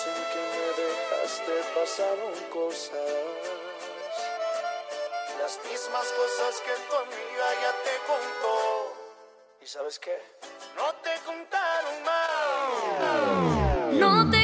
noche en que me dejaste pasaron cosas. Las mismas cosas que tu amiga ya te contó. ¿Y sabes qué? No te contaron más. No te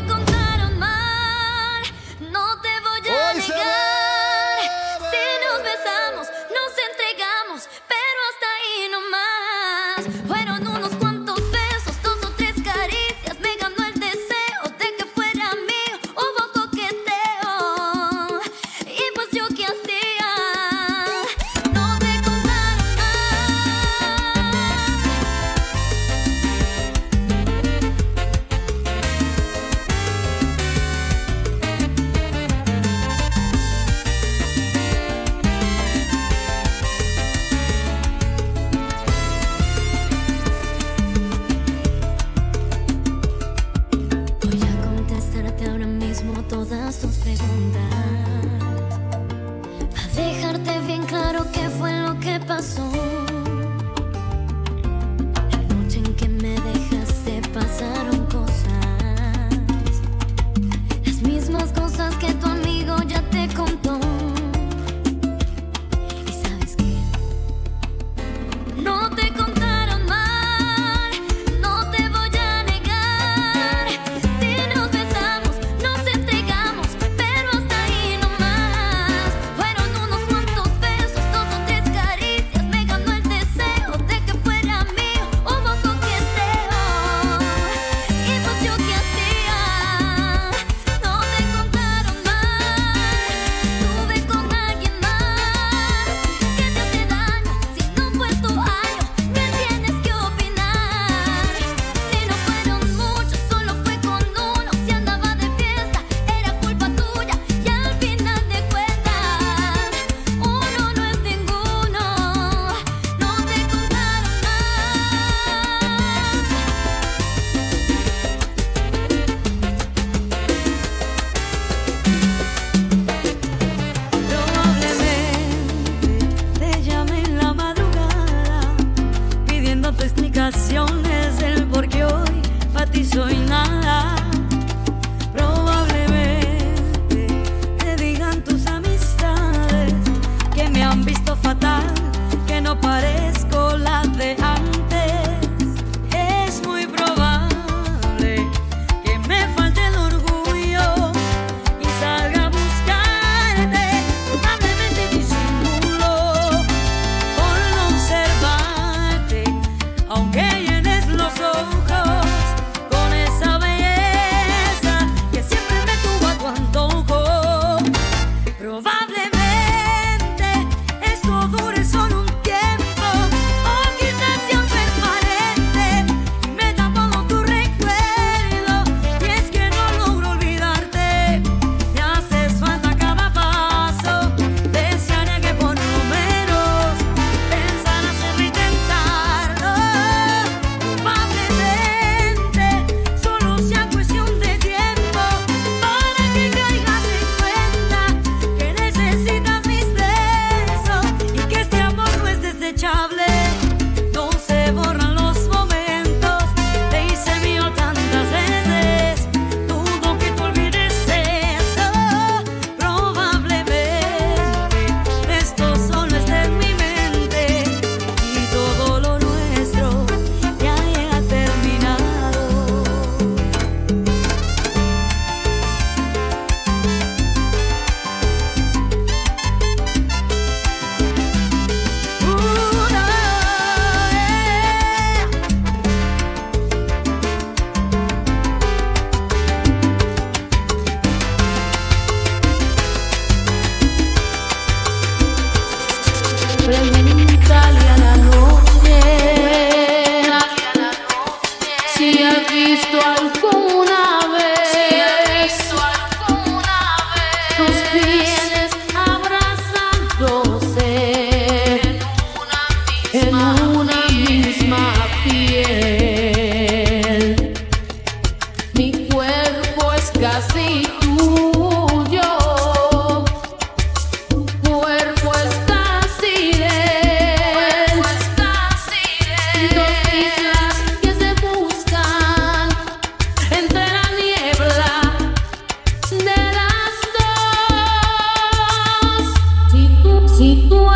几多